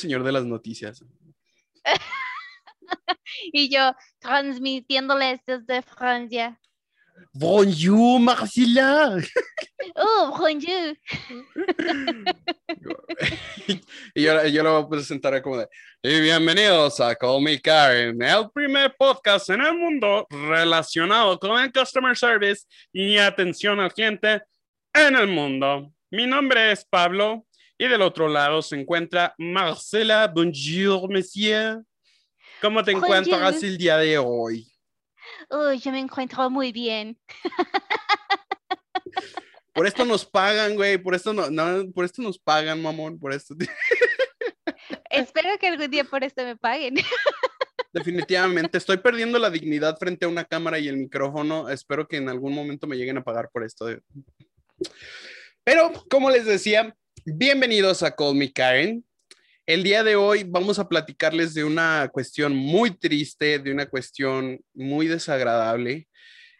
Señor de las noticias. y yo transmitiéndoles desde Francia. Bonjour, Marcela. Oh, bonjour. y yo, yo lo voy a presentar como de, y bienvenidos a Call Me Karen, el primer podcast en el mundo relacionado con el customer service y atención al cliente en el mundo. Mi nombre es Pablo y del otro lado se encuentra Marcela. Bonjour, monsieur. ¿Cómo te encuentras el día de hoy? Oh, yo me encuentro muy bien. Por esto nos pagan, güey. Por esto no, no, por esto nos pagan, mamón. Por esto. Espero que algún día por esto me paguen. Definitivamente, estoy perdiendo la dignidad frente a una cámara y el micrófono. Espero que en algún momento me lleguen a pagar por esto. Pero, como les decía, bienvenidos a Call Me Karen. El día de hoy vamos a platicarles de una cuestión muy triste, de una cuestión muy desagradable.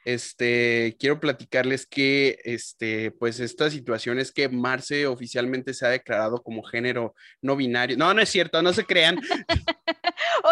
Este, quiero platicarles que, este, pues esta situación es que Marce oficialmente se ha declarado como género no binario. No, no es cierto, no se crean.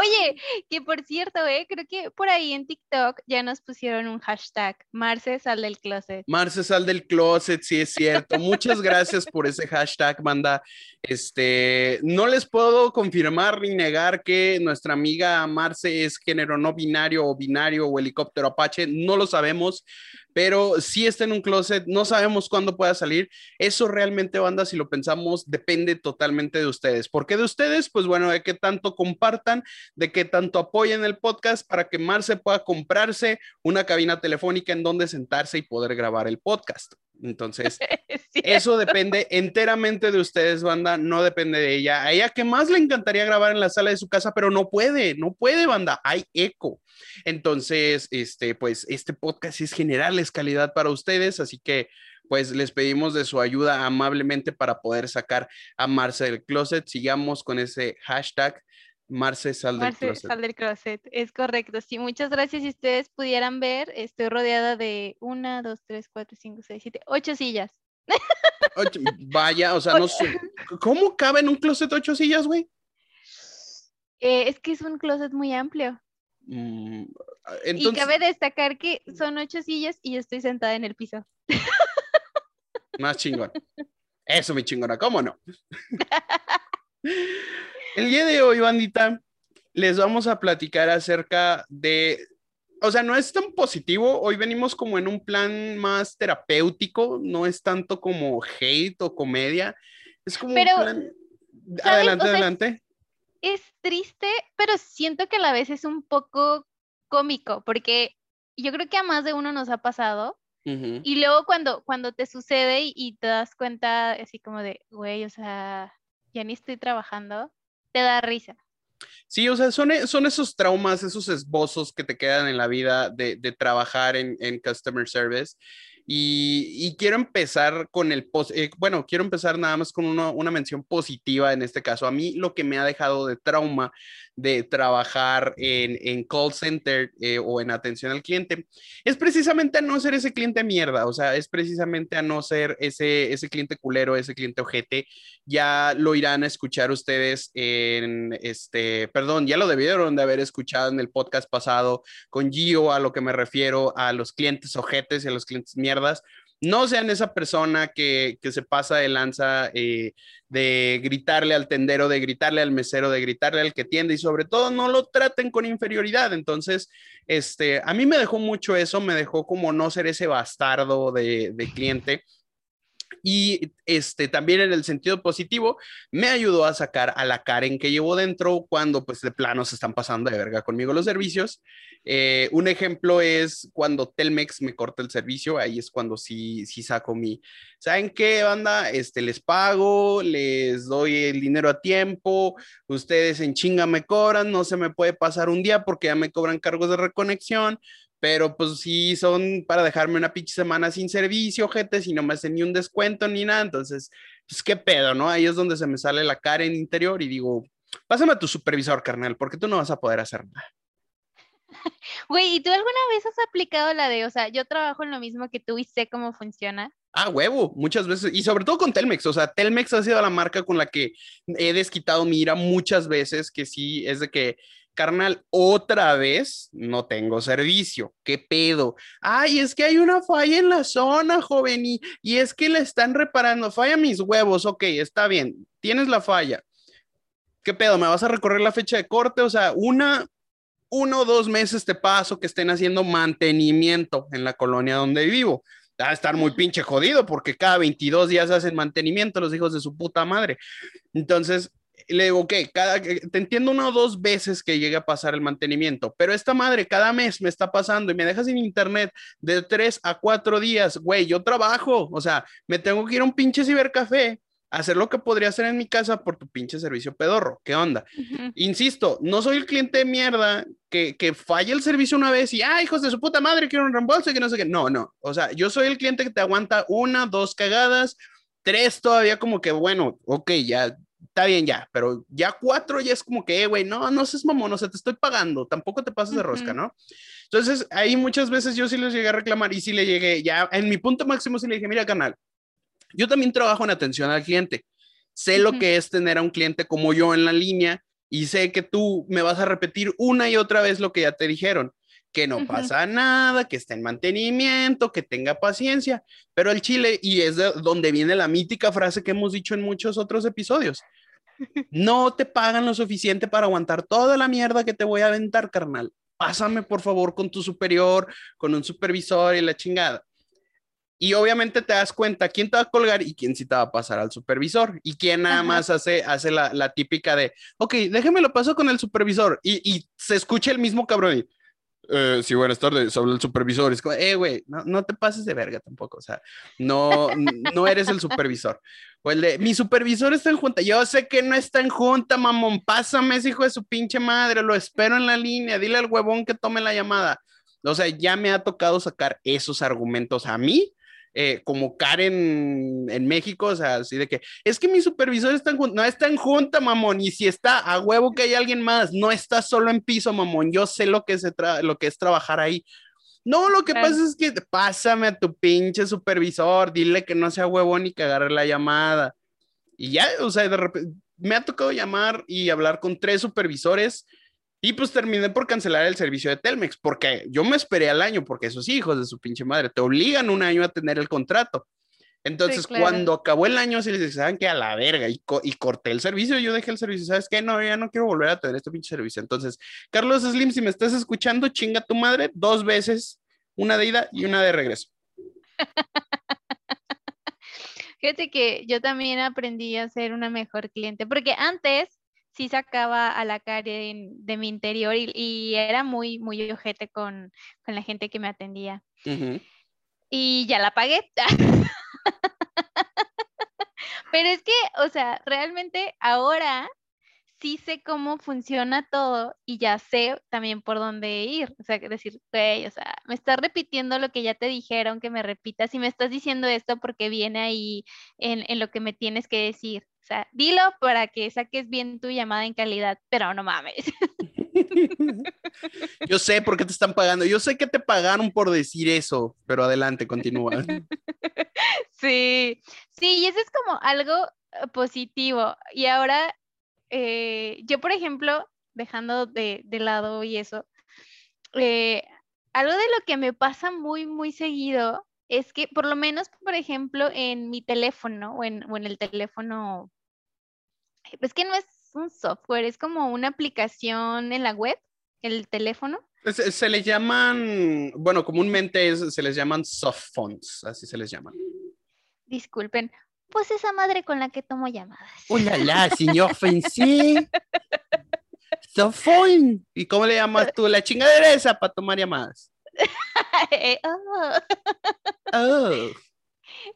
Oye, que por cierto, eh, creo que por ahí en TikTok ya nos pusieron un hashtag, Marce sal del closet. Marce sal del closet, sí es cierto. Muchas gracias por ese hashtag, banda. Este, no les puedo confirmar ni negar que nuestra amiga Marce es género no binario o binario o helicóptero Apache, no lo sabemos, pero si está en un closet, no sabemos cuándo pueda salir. Eso realmente, banda, si lo pensamos, depende totalmente de ustedes. ¿Por qué de ustedes? Pues bueno, de qué tanto compartan, de qué tanto apoyen el podcast para que Marce pueda comprarse una cabina telefónica en donde sentarse y poder grabar el podcast. Entonces, eso depende enteramente de ustedes, banda, no depende de ella. A ella que más le encantaría grabar en la sala de su casa, pero no puede, no puede, banda, hay eco. Entonces, este, pues, este podcast es generarles calidad para ustedes, así que, pues, les pedimos de su ayuda amablemente para poder sacar a Marce del closet. Sigamos con ese hashtag Marce sal del closet. sal del closet, es correcto. Sí, muchas gracias. Si ustedes pudieran ver, estoy rodeada de una, dos, tres, cuatro, cinco, seis, siete, ocho sillas. vaya, o sea, no sé. ¿Cómo cabe en un closet ocho sillas, güey? Eh, es que es un closet muy amplio. Mm, y cabe destacar que son ocho sillas y yo estoy sentada en el piso. Más chingón. Eso, mi chingona, ¿cómo no? El día de hoy, bandita, les vamos a platicar acerca de, o sea, no es tan positivo, hoy venimos como en un plan más terapéutico, no es tanto como hate o comedia, es como pero, un plan... Adelante, adelante. Es, triste, pero siento que a la vez es un poco cómico, porque yo creo que a más de uno nos ha pasado. Y luego cuando, cuando te sucede y, y, te das cuenta así como de, güey, o sea, ya ni estoy trabajando, te da risa. Sí, o sea, son, e, son esos traumas, esos esbozos que te quedan en la vida de, de trabajar en, en, customer service y, quiero empezar con el, eh, bueno, quiero empezar nada más con una mención positiva en este caso. A mí lo que me ha dejado de trauma de trabajar en, en call center eh, o en atención al cliente es precisamente a no ser ese cliente mierda, o sea, es precisamente a no ser ese, ese cliente culero, ese cliente ojete. Ya lo irán a escuchar ustedes en este, perdón, ya lo debieron de haber escuchado en el podcast pasado con Gio, a lo que me refiero a los clientes ojetes y a los clientes mierda no sean esa persona que, se pasa de lanza eh, de gritarle al tendero, de gritarle al mesero, de gritarle al que tiende y sobre todo no lo traten con inferioridad. Entonces, este, a mí me dejó mucho eso, me dejó como no ser ese bastardo de cliente y este, también en el sentido positivo, me ayudó a sacar a la Karen que llevo dentro cuando pues de plano se están pasando de verga conmigo los servicios. Eh, un ejemplo es cuando Telmex me corta el servicio, ahí es cuando sí, sí saco mi, ¿saben qué, banda? Este, les pago, les doy el dinero a tiempo, ustedes en chinga me cobran, no se me puede pasar un día porque ya me cobran cargos de reconexión, pero pues sí son para dejarme una pinche semana sin servicio, gente, si no me hacen ni un descuento ni nada, entonces, pues qué pedo, ¿no? Ahí es donde se me sale la cara en interior y digo, pásame a tu supervisor, carnal, porque tú no vas a poder hacer nada. Güey, ¿y tú alguna vez has aplicado la de, o sea, yo trabajo en lo mismo que tú y sé cómo funciona? Ah, huevo, muchas veces, y sobre todo con Telmex, o sea, Telmex ha sido la marca con la que he desquitado mi ira muchas veces, que sí, es de que, carnal, otra vez no tengo servicio, ¿qué pedo? Ay, es que hay una falla en la zona, joven, y, es que le están reparando, falla mis huevos, ok, está bien, tienes la falla. ¿Qué pedo? ¿Me vas a recorrer la fecha de corte? O sea, una, uno o dos meses te paso que estén haciendo mantenimiento en la colonia donde vivo va a estar muy pinche jodido porque cada 22 días hacen mantenimiento los hijos de su puta madre. Entonces, le digo, ok, cada, te entiendo una o dos veces que llegue a pasar el mantenimiento, pero esta madre cada mes me está pasando y me deja sin internet de tres a cuatro días, güey, yo trabajo, o sea, me tengo que ir a un pinche cibercafé hacer lo que podría hacer en mi casa por tu pinche servicio pedorro. ¿Qué onda? Insisto, no soy el cliente de mierda que, que falle el servicio una vez y, ah, hijos de su puta madre, quiero un reembolso y que no sé qué. No, no. O sea, yo soy el cliente que te aguanta una, dos cagadas, tres todavía como que, bueno, ok, ya está bien ya, pero ya cuatro ya es como que, güey, no, no seas mamón, o sea, te estoy pagando, tampoco te pases de rosca, ¿no? Entonces, ahí muchas veces yo sí les llegué a reclamar y sí le llegué, ya en mi punto máximo sí le dije, mira, canal, yo también trabajo en atención al cliente. Sé lo que es tener a un cliente como yo en la línea y sé que tú me vas a repetir una y otra vez lo que ya te dijeron, que no pasa nada, que está en mantenimiento, que tenga paciencia, pero el chile, y es de donde viene la mítica frase que hemos dicho en muchos otros episodios, no te pagan lo suficiente para aguantar toda la mierda que te voy a aventar, carnal. Pásame por favor con tu superior, con un supervisor y la chingada. Y obviamente te das cuenta quién te va a colgar y quién sí te va a pasar al supervisor. Y quién nada más hace, hace la, la, típica de, ok, déjeme lo paso con el supervisor. Y, y se escucha el mismo cabrón. Y, eh, sí, buenas tardes, habla el supervisor. Es como, eh, güey, no, no, te pases de verga tampoco. O sea, no, no eres el supervisor. O el de, mi supervisor está en junta. Yo sé que no está en junta, mamón. Pásame ese hijo de su pinche madre. Lo espero en la línea. Dile al huevón que tome la llamada. O sea, ya me ha tocado sacar esos argumentos a mí eh, como Karen en México, o sea, así de que es que mi supervisor está en, no está en junta, mamón, y si está a huevo que hay alguien más, no está solo en piso, mamón, yo sé lo que, se lo que es trabajar ahí. No, lo que pasa es que pásame a tu pinche supervisor, dile que no sea huevón y que agarre la llamada. Y ya, o sea, de repente me ha tocado llamar y hablar con tres supervisores y pues terminé por cancelar el servicio de Telmex, porque yo me esperé al año, porque esos hijos de su pinche madre te obligan un año a tener el contrato. Entonces, cuando acabó el año, se les dice, ¿saben qué? A la verga. Y, y, corté el servicio, yo dejé el servicio. ¿Sabes qué? No, ya no quiero volver a tener este pinche servicio. Entonces, Carlos Slim, si me estás escuchando, chinga tu madre dos veces, una de ida y una de regreso. Fíjate que yo también aprendí a ser una mejor cliente, porque antes sí sacaba a la Karen de mi interior y, era muy, muy ojete con, la gente que me atendía. Y ya la pagué. Pero es que, o sea, realmente ahora sí sé cómo funciona todo y ya sé también por dónde ir. O sea, decir, güey, o sea, me estás repitiendo lo que ya te dijeron que me repitas y me estás diciendo esto porque viene ahí en, en lo que me tienes que decir. O sea, dilo para que saques bien tu llamada en calidad, pero no mames. Yo sé por qué te están pagando. Yo sé que te pagaron por decir eso, pero adelante, continúa. Sí, sí, y eso es como algo eh, positivo. Y ahora, eh, yo, por ejemplo, dejando de, lado y eso, eh, algo de lo que me pasa muy, muy seguido es que, por lo menos, por ejemplo, en mi teléfono o en, o en el teléfono es que no es un software, es como una aplicación en la web, el teléfono. Se, le llaman, bueno, comúnmente se les llaman soft phones, así se les llaman. Disculpen, pues esa madre con la que tomo llamadas. Hola, la, señor Fancy. soft phone. ¿Y cómo le llamas tú? La chingadera esa para tomar llamadas. oh. oh.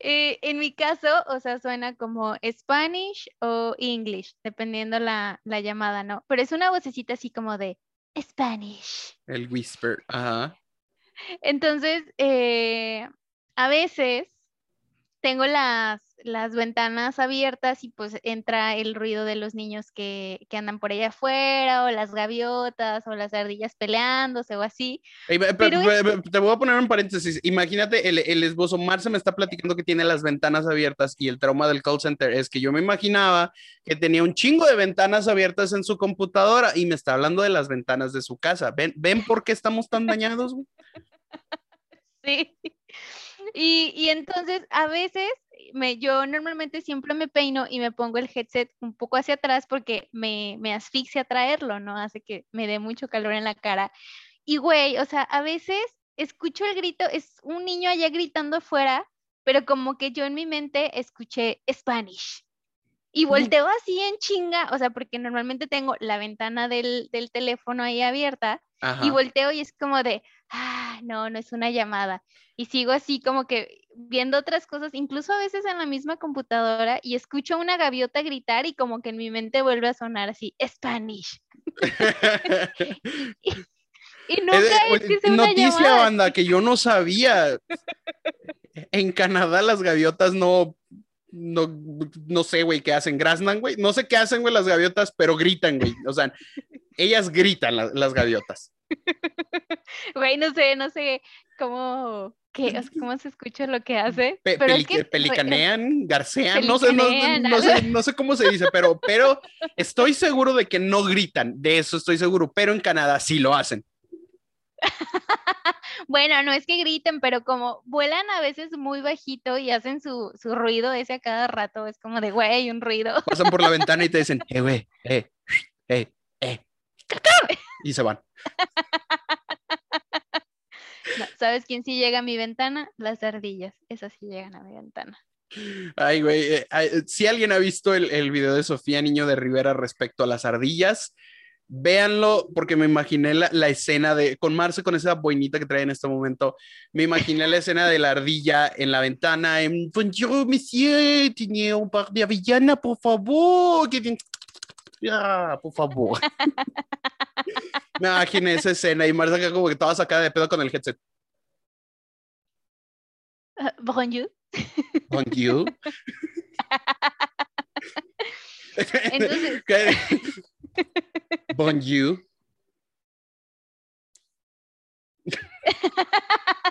Eh, en mi caso, o sea, suena como Spanish o English, dependiendo la, la llamada, ¿no? Pero es una vocecita así como de Spanish. El whisper, ajá. Entonces, eh, a veces tengo las, las ventanas abiertas y pues entra el ruido de los niños que, que andan por allá afuera o las gaviotas o las ardillas peleándose o así. Te voy a poner un paréntesis. Imagínate, el, el esbozo, Marce me está platicando que tiene las ventanas abiertas y el trauma del call center es que yo me imaginaba que tenía un chingo de ventanas abiertas en su computadora y me está hablando de las ventanas de su casa. ¿Ven, ¿ven por qué estamos tan dañados? Sí. Y, y, entonces a veces me, yo normalmente siempre me peino y me pongo el headset un poco hacia atrás porque me, me asfixia traerlo, ¿no? Hace que me dé mucho calor en la cara. Y güey, o sea, a veces escucho el grito, es un niño allá gritando afuera, pero como que yo en mi mente escuché Spanish. Y volteo así en chinga, o sea, porque normalmente tengo la ventana del, del teléfono ahí abierta y volteo y es como de, ah, no, no es una llamada. Y sigo así como que viendo otras cosas, incluso a veces en la misma computadora y escucho una gaviota gritar y como que en mi mente vuelve a sonar así, Spanish. y, nunca es, que sea una Noticia, banda, que yo no sabía. En Canadá las gaviotas no no, no sé, güey, qué hacen, graznan, güey, no sé qué hacen, güey, las gaviotas, pero gritan, güey, o sea, ellas gritan las gaviotas. Güey, no sé, no sé cómo, qué, cómo se escucha lo que hace. pero pelicanean, garcean, no sé, no, sé, no sé cómo se dice, pero, pero estoy seguro de que no gritan, de eso estoy seguro, pero en Canadá sí lo hacen. bueno, no es que griten, pero como vuelan a veces muy bajito y hacen su, su ruido ese a cada rato, es como de, güey, un ruido. Pasan por la ventana y te dicen, eh, güey, eh, eh, eh, y se van. ¿Sabes quién sí llega a mi ventana? Las ardillas, esas sí llegan a mi ventana. Ay, güey, eh, si alguien ha visto el, el video de Sofía Niño de Rivera respecto a las ardillas, véanlo porque me imaginé la, la, escena de, con Marce, con esa boinita que trae en este momento, me imaginé la escena de la ardilla en la ventana, en, bonjour, monsieur, tenía un par de avellana, por favor, ah, por favor. me imaginé esa escena y Marce acá como que estaba sacada de pedo con el headset. Uh, bonjour. Bonjour. Entonces... Bonjour.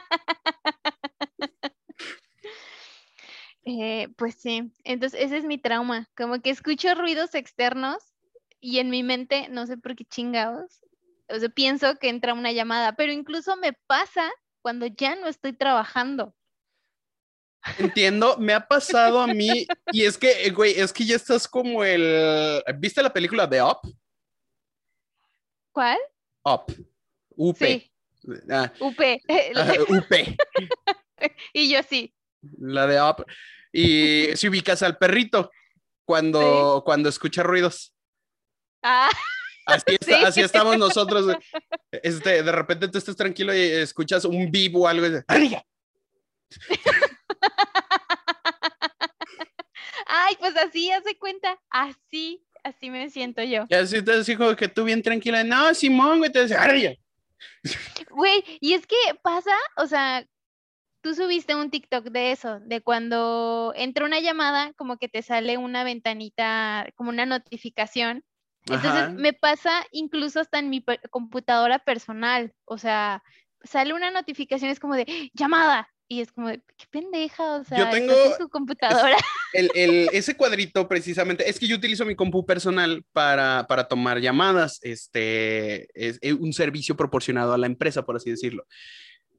Eh, pues sí, entonces ese es mi trauma, como que escucho ruidos externos y en mi mente, no sé por qué chingados, o sea, pienso que entra una llamada, pero incluso me pasa cuando ya no estoy trabajando. Entiendo, me ha pasado a mí, y es que, güey, es que ya estás como el, ¿viste la película de Up? ¿Cuál? Up. UP. Sí. Ah. UP. UP. y yo sí. La de Up. Y si ubicas al perrito cuando, cuando escucha ruidos. Ah. Así, así, estamos nosotros. Este, de repente tú estás tranquilo y escuchas un vivo o algo. Y Ay, pues así, hace cuenta. Así así me siento yo. Y así te dijo que tú bien tranquila, no, Simón, güey, te dice, Güey, y es que pasa, o sea, tú subiste un TikTok de eso, de cuando entra una llamada, como que te sale una ventanita, como una notificación. Entonces me pasa incluso hasta en mi computadora personal, o sea, sale una notificación, es como de llamada, y es como, qué pendeja, o sea, yo tengo su computadora. El, el, ese cuadrito precisamente, es que yo utilizo mi compu personal para, para tomar llamadas, este, es, un servicio proporcionado a la empresa, por así decirlo.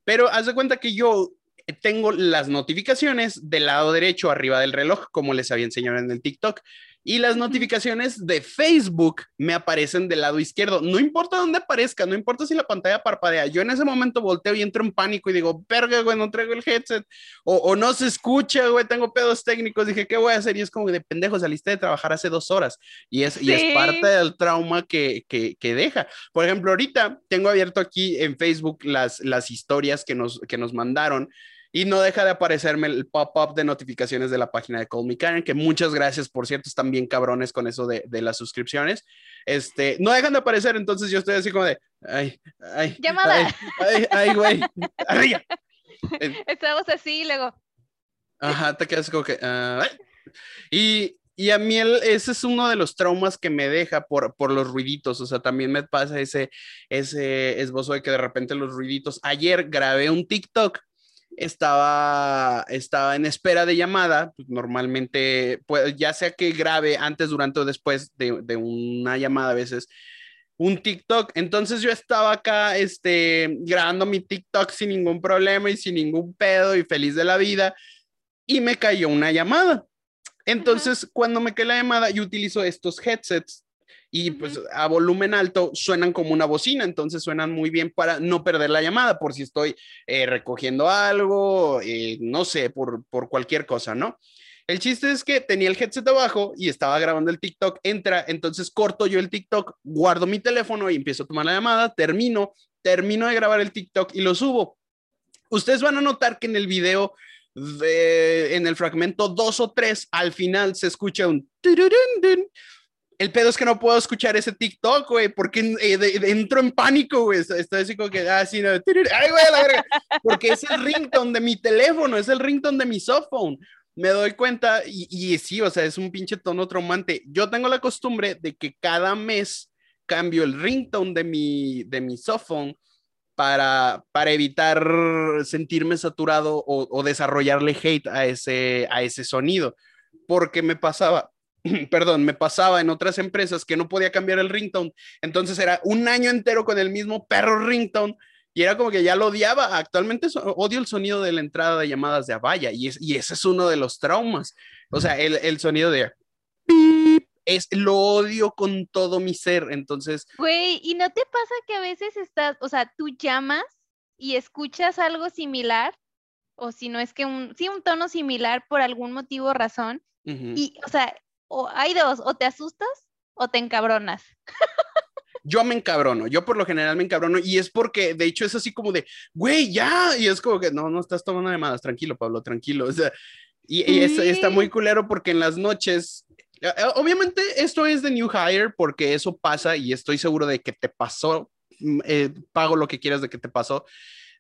Pero haz de cuenta que yo tengo las notificaciones del lado derecho arriba del reloj, como les había enseñado en el TikTok y las notificaciones de Facebook me aparecen del lado izquierdo. No importa dónde aparezca, no importa si la pantalla parpadea. Yo en ese momento volteo y entro en pánico y digo, verga, güey, no traigo el headset. O, no se escucha, güey, tengo pedos técnicos. Dije, ¿qué voy a hacer? Y es como de pendejo, saliste de trabajar hace dos horas. Y es, y es parte del trauma que, que, que, deja. Por ejemplo, ahorita tengo abierto aquí en Facebook las, las historias que nos, que nos mandaron y no deja de aparecerme el pop-up de notificaciones de la página de Call Me Karen, que muchas gracias, por cierto, están bien cabrones con eso de, de las suscripciones. Este, no dejan de aparecer, entonces yo estoy así como de, ay, ay. Llamada. Ay, ay, güey. Estamos así y luego. Ajá, te quedas como que... Ah, y, y a mí ese es uno de los traumas que me deja por, por los ruiditos, o sea, también me pasa ese, ese esbozo de que de repente los ruiditos, ayer grabé un TikTok, estaba, estaba en espera de llamada, pues normalmente, pues, ya sea que grabe antes, durante o después de, de una llamada a veces, un TikTok. Entonces yo estaba acá, este, grabando mi TikTok sin ningún problema y sin ningún pedo y feliz de la vida y me cayó una llamada. Entonces, cuando me cae la llamada, yo utilizo estos headsets y pues a volumen alto suenan como una bocina, entonces suenan muy bien para no perder la llamada por si estoy eh, recogiendo algo, eh, no sé, por, por cualquier cosa, ¿no? El chiste es que tenía el headset abajo y estaba grabando el TikTok, entra, entonces corto yo el TikTok, guardo mi teléfono y empiezo a tomar la llamada, termino, termino de grabar el TikTok y lo subo. Ustedes van a notar que en el video en el fragmento 2 o 3, al final se escucha un... El pedo es que no puedo escuchar ese TikTok, güey, porque eh, entro en pánico, güey. Estoy así como que, ah, sí, no. Ay, güey, la verga. Porque es el ringtone de mi teléfono, es el ringtone de mi softphone. Me doy cuenta y, y sí, o sea, es un pinche tono traumante. Yo tengo la costumbre de que cada mes cambio el ringtone de mi, de mi softphone para, para evitar sentirme saturado o, desarrollarle hate a ese, a ese sonido. Porque me pasaba, perdón, me pasaba en otras empresas que no podía cambiar el ringtone. Entonces era un año entero con el mismo perro ringtone y era como que ya lo odiaba. Actualmente odio el sonido de la entrada de llamadas de Avaya y, es, y ese es uno de los traumas. O sea, el, el sonido de es lo odio con todo mi ser, entonces... Güey, ¿y no te pasa que a veces estás, o sea, tú llamas y escuchas algo similar, o si no es que un, sí, un tono similar por algún motivo o razón, y, o sea, o hay dos, o te asustas o te encabronas. yo me encabrono, yo por lo general me encabrono y es porque de hecho es así como de, güey, ya, y es como que no, no estás tomando llamadas, tranquilo, Pablo, tranquilo, o sea, y, está muy culero porque en las noches eh, eh, obviamente esto es de New Hire porque eso pasa y estoy seguro de que te pasó, mm, eh, pago lo que quieras de que te pasó,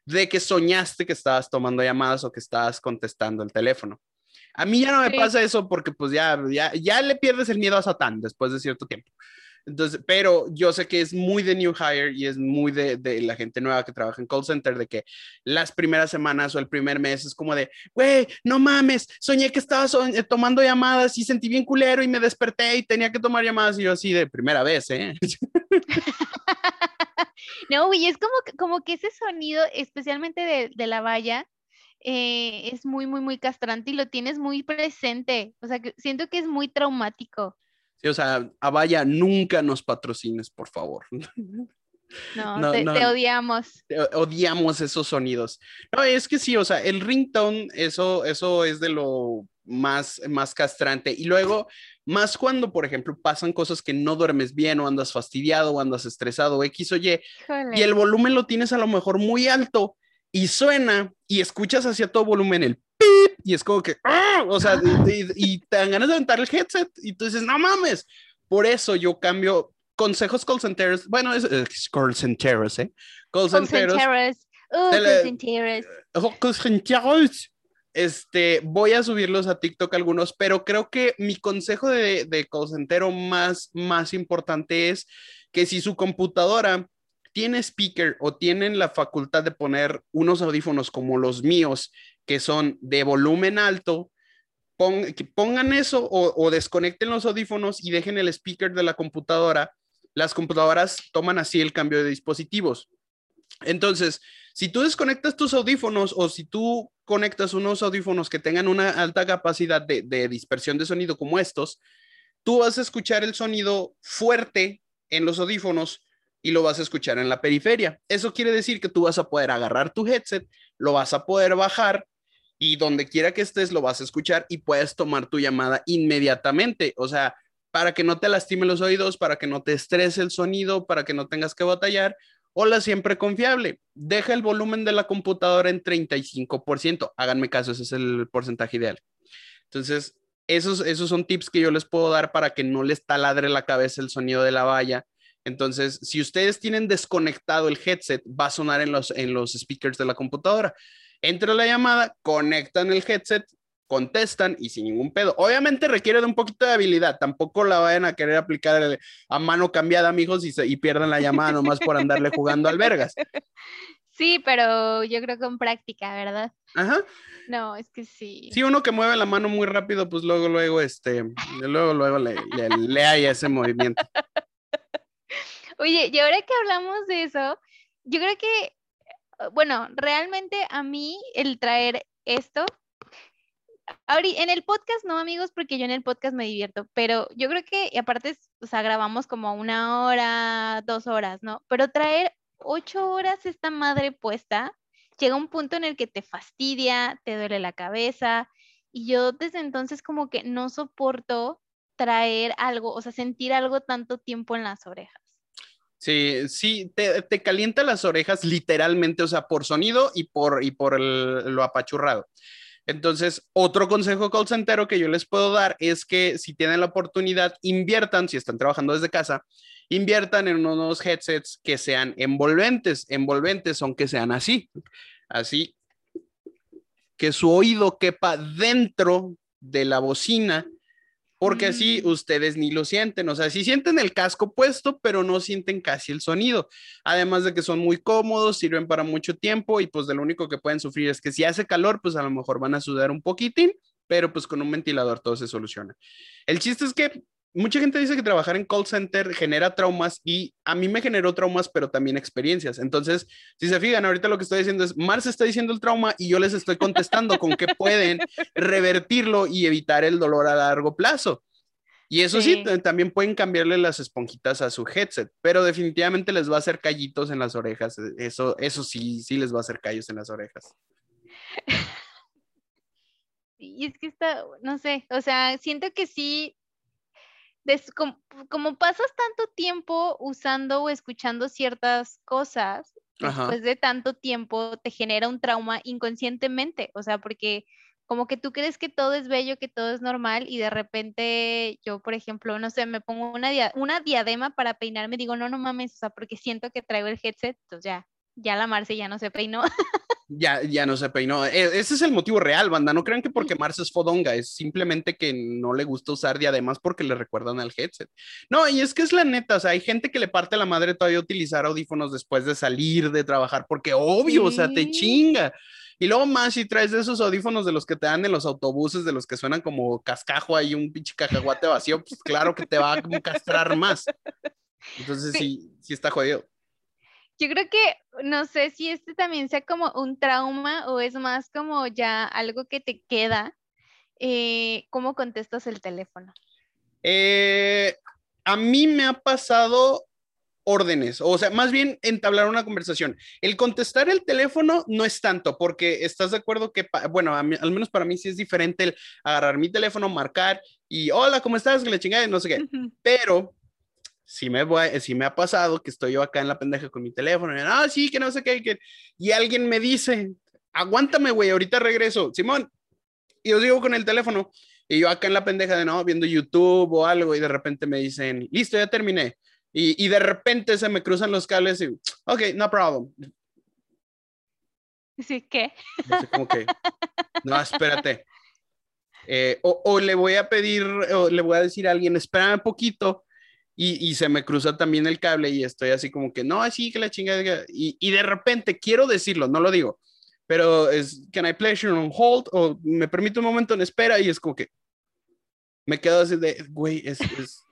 de que soñaste que estabas tomando llamadas o que estabas contestando el teléfono. A mí ya no me pasa eso porque pues ya, ya, ya le pierdes el miedo a Satán después de cierto tiempo. Entonces, pero yo sé que es muy de New Hire y es muy de, de, la gente nueva que trabaja en call center, de que las primeras semanas o el primer mes es como de, güey, no mames, soñé que estaba eh, tomando llamadas y sentí bien culero y me desperté y tenía que tomar llamadas y yo así de primera vez, ¿eh? no, y es como, como que ese sonido, especialmente de, de la valla, eh, es muy, muy, muy castrante y lo tienes muy presente. O sea, que siento que es muy traumático o sea, Avaya, nunca nos patrocines, por favor. No, te, odiamos. odiamos esos sonidos. No, es que sí, o sea, el ringtone, eso, eso es de lo más, más castrante. Y luego, más cuando, por ejemplo, pasan cosas que no duermes bien o andas fastidiado o andas estresado X o Y, y el volumen lo tienes a lo mejor muy alto y suena y escuchas hacia todo volumen el y es como que, ¡ah! o sea, y, te dan ganas de aventar el headset y tú dices, no mames. Por eso yo cambio consejos call centers. Bueno, es, call centers, ¿eh? Call centers. Call centers. Este, voy a subirlos a TikTok algunos, pero creo que mi consejo de, de call center más, más importante es que si su computadora tiene speaker o tienen la facultad de poner unos audífonos como los míos que son de volumen alto, pongan eso o, desconecten los audífonos y dejen el speaker de la computadora. Las computadoras toman así el cambio de dispositivos. Entonces, si tú desconectas tus audífonos o si tú conectas unos audífonos que tengan una alta capacidad de dispersión de sonido como estos, tú vas a escuchar el sonido fuerte en los audífonos y lo vas a escuchar en la periferia. Eso quiere decir que tú vas a poder agarrar tu headset, lo vas a poder bajar y donde quiera que estés lo vas a escuchar y puedes tomar tu llamada inmediatamente. O sea, para que no te lastime los oídos, para que no te estrese el sonido, para que no tengas que batallar. Hola, siempre confiable. Deja el volumen de la computadora en 35%. Háganme caso, ese es el porcentaje ideal. Entonces, esos, esos son tips que yo les puedo dar para que no les taladre la cabeza el sonido de la valla. Entonces, si ustedes tienen desconectado el headset, va a sonar en los, en los speakers de la computadora. Entra la llamada, conectan el headset, contestan y sin ningún pedo. Obviamente requiere de un poquito de habilidad, tampoco la vayan a querer aplicar a mano cambiada, amigos, y, y pierdan la llamada nomás por andarle jugando albergas. Sí, pero yo creo que con práctica, ¿verdad? Ajá. No, es que sí. Sí, uno que mueve la mano muy rápido, pues luego, luego, este, luego, luego le, le, le hay ese movimiento. Oye, y ahora que hablamos de eso, yo creo que, bueno, realmente a mí el traer esto, en el podcast no, amigos, porque yo en el podcast me divierto, pero yo creo que, y aparte, o sea, grabamos como una hora, dos horas, ¿no? Pero traer ocho horas esta madre puesta, llega un punto en el que te fastidia, te duele la cabeza, y yo desde entonces como que no soporto traer algo, o sea, sentir algo tanto tiempo en las orejas. Sí, sí, te, te calienta las orejas literalmente, o sea, por sonido y por, y por lo apachurrado. Entonces, otro consejo call center que yo les puedo dar es que si tienen la oportunidad, inviertan, si están trabajando desde casa, inviertan en unos headsets que sean envolventes, envolventes son que sean así, así, que su oído quepa dentro de la bocina, porque así ustedes ni lo sienten, o sea, sí sienten el casco puesto, pero no sienten casi el sonido, además de que son muy cómodos, sirven para mucho tiempo y pues de lo único que pueden sufrir es que si hace calor, pues a lo mejor van a sudar un poquitín, pero pues con un ventilador todo se soluciona. El chiste es que mucha gente dice que trabajar en call center genera traumas y a mí me generó traumas, pero también experiencias. Entonces, si se fijan, ahorita lo que estoy diciendo es, Mars está diciendo el trauma y yo les estoy contestando con que pueden revertirlo y evitar el dolor a largo plazo. Y eso sí. también pueden cambiarle las esponjitas a su headset, pero definitivamente les va a hacer callitos en las orejas. Eso, eso sí, sí les va a hacer callos en las orejas. Y es que está, no sé, o sea, siento que sí como, pasas tanto tiempo usando o escuchando ciertas cosas, después de tanto tiempo te genera un trauma inconscientemente, o sea, porque como que tú crees que todo es bello, que todo es normal y de repente yo, por ejemplo, no sé, me pongo una, una diadema para peinarme, digo, no, no mames, o sea, porque siento que traigo el headset, entonces ya, ya la Marce ya no se peinó. ya, ya no se peinó. E, ese es el motivo real, banda. No crean que porque Marce es fodonga, es simplemente que no le gusta usar diademas porque le recuerdan al headset. No, y es que es la neta, o sea, hay gente que le parte la madre todavía utilizar audífonos después de salir de trabajar, porque obvio, o sea, te chinga. Y luego más si traes de esos audífonos de los que te dan en los autobuses, de los que suenan como cascajo ahí, un pinche cacahuate vacío, pues claro que te va a castrar más. Entonces sí, sí está jodido. Yo creo que no sé si este también sea como un trauma o es más como ya algo que te queda. Eh, ¿Cómo contestas el teléfono? Eh, a mí me ha pasado órdenes, o sea, más bien entablar una conversación. El contestar el teléfono no es tanto, porque estás de acuerdo que, bueno, al menos para mí sí es diferente el agarrar mi teléfono, marcar y hola, ¿cómo estás? Que le chingada, no sé qué. Pero si me, si me ha pasado que estoy yo acá en la pendeja con mi teléfono, y, ah, sí, que no sé qué, que, y alguien me dice, aguántame, güey, ahorita regreso, Simón, y yo digo con el teléfono, y yo acá en la pendeja de no, viendo YouTube o algo, y de repente me dicen, listo, ya terminé, y, y de repente se me cruzan los cables y, ok, no problem. Sí, ¿qué? como que, no, espérate. Eh, o, o, le voy a pedir, o le voy a decir a alguien, espérame un poquito, y, se me cruza también el cable y estoy así como que, no, así que la chingada. Y, y de repente quiero decirlo, no lo digo, pero es, can I place you on hold? O me permite un momento en espera y es como que me quedo así de, güey, es, es,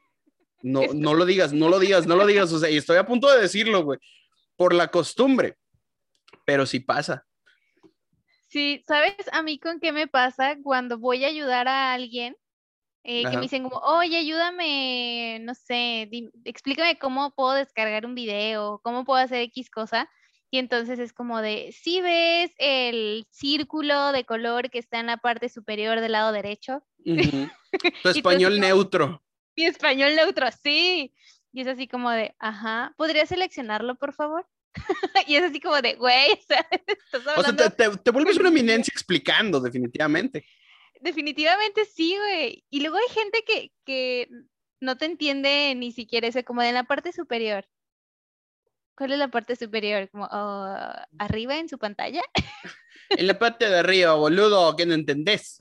no, no lo digas, no lo digas, no lo digas. O sea, y estoy a punto de decirlo, güey, por la costumbre, pero sí pasa. Sí, ¿sabes a mí con qué me pasa cuando voy a ayudar a alguien? Eh, que me dicen como, oye, ayúdame, no sé, explícame cómo puedo descargar un video, cómo puedo hacer X cosa. Y entonces es como de, si ves el círculo de color que está en la parte superior del lado derecho. Tu español neutro. Mi español neutro, sí. Y es así como de, ajá, ¿podría seleccionarlo, por favor? y es así como de, güey, o sea, o sea te, te, vuelves una eminencia explicando, definitivamente definitivamente sí, güey. Y luego hay gente que, que no te entiende ni siquiera ese, como de la parte superior. ¿Cuál es la parte superior? Como oh, arriba en su pantalla. En la parte de arriba, boludo, que no entendés.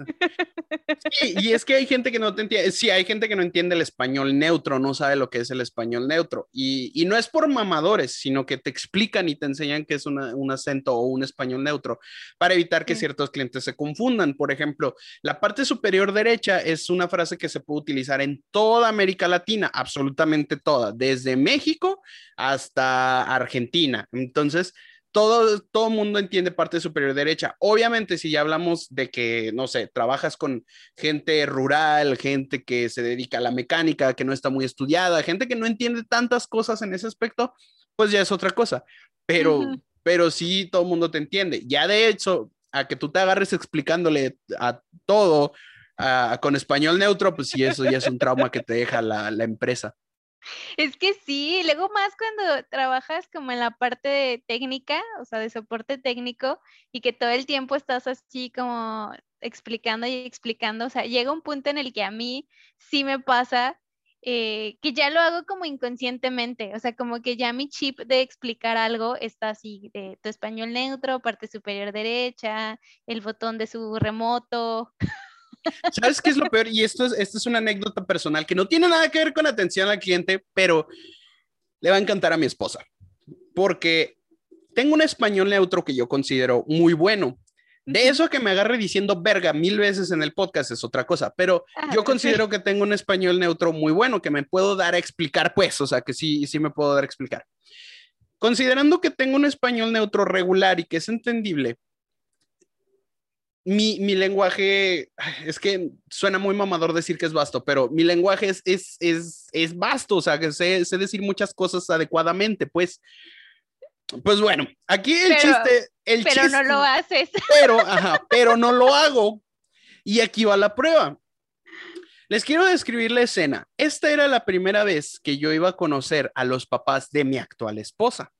y es que hay gente que no te entiende. Sí, hay gente que no entiende el español neutro, no sabe lo que es el español neutro. Y, y no es por mamadores, sino que te explican y te enseñan que es un acento o un español neutro para evitar que ciertos clientes se confundan. Por ejemplo, la parte superior derecha es una frase que se puede utilizar en toda América Latina, absolutamente toda, desde México hasta Argentina. Entonces, todo, todo mundo entiende parte superior derecha. Obviamente, si ya hablamos de que, no sé, trabajas con gente rural, gente que se dedica a la mecánica, que no está muy estudiada, gente que no entiende tantas cosas en ese aspecto, pues ya es otra cosa. Pero, pero sí, todo el mundo te entiende. Ya de hecho, a que tú te agarres explicándole a todo con español neutro, pues sí, eso ya es un trauma que te deja la, la empresa. Es que sí, luego más cuando trabajas como en la parte técnica, o sea, de soporte técnico, y que todo el tiempo estás así como explicando y explicando, o sea, llega un punto en el que a mí sí me pasa eh, que ya lo hago como inconscientemente, o sea, como que ya mi chip de explicar algo está así, de tu español neutro, parte superior derecha, el botón de su remoto. ¿Sabes qué es lo peor? Y esto es, esto es una anécdota personal que no tiene nada que ver con atención al cliente, pero le va a encantar a mi esposa, porque tengo un español neutro que yo considero muy bueno. De eso que me agarre diciendo verga mil veces en el podcast es otra cosa, pero ah, yo considero que tengo un español neutro muy bueno, que me puedo dar a explicar, pues, o sea, que sí, sí me puedo dar a explicar. Considerando que tengo un español neutro regular y que es entendible, mi, mi, lenguaje, es que suena muy mamador decir que es vasto, pero mi lenguaje es, es, es, es vasto, o sea, que sé, sé, decir muchas cosas adecuadamente, pues. Pues bueno, aquí el chiste. El pero no lo haces. Pero, ajá, pero no lo hago. Y aquí va la prueba. Les quiero describir la escena. Esta era la primera vez que yo iba a conocer a los papás de mi actual esposa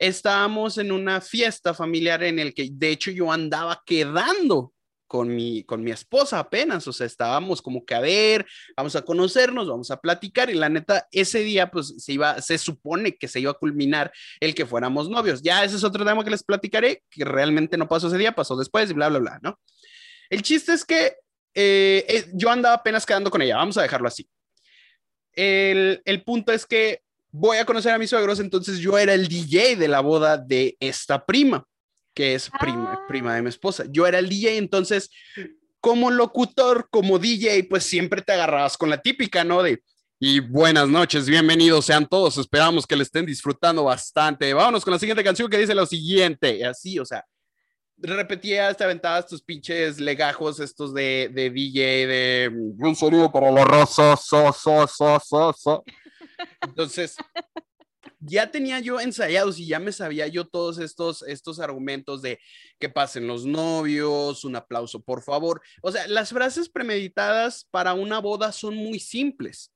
estábamos en una fiesta familiar en el que de hecho yo andaba quedando con mi, con mi esposa apenas, o sea, estábamos como que a ver, vamos a conocernos, vamos a platicar y la neta, ese día pues se iba, se supone que se iba a culminar el que fuéramos novios. Ya ese es otro tema que les platicaré, que realmente no pasó ese día, pasó después y bla, bla, bla, ¿no? El chiste es que eh, eh, yo andaba apenas quedando con ella, vamos a dejarlo así. El, el punto es que voy a conocer a mis suegros, entonces yo era el DJ de la boda de esta prima, que es prima, ah. prima de mi esposa. Yo era el DJ, entonces como locutor, como DJ, pues siempre te agarrabas con la típica, ¿no? De, y buenas noches, bienvenidos sean todos, esperamos que le estén disfrutando bastante. Vámonos con la siguiente canción que dice lo siguiente, así, o sea, repetías, te aventabas tus pinches legajos estos de, de DJ, de un saludo para la raza, so, so, so, so, so. Entonces, ya tenía yo ensayados y ya me sabía yo todos estos, estos argumentos de que pasen los novios, un aplauso, por favor. O sea, las frases premeditadas para una boda son muy simples.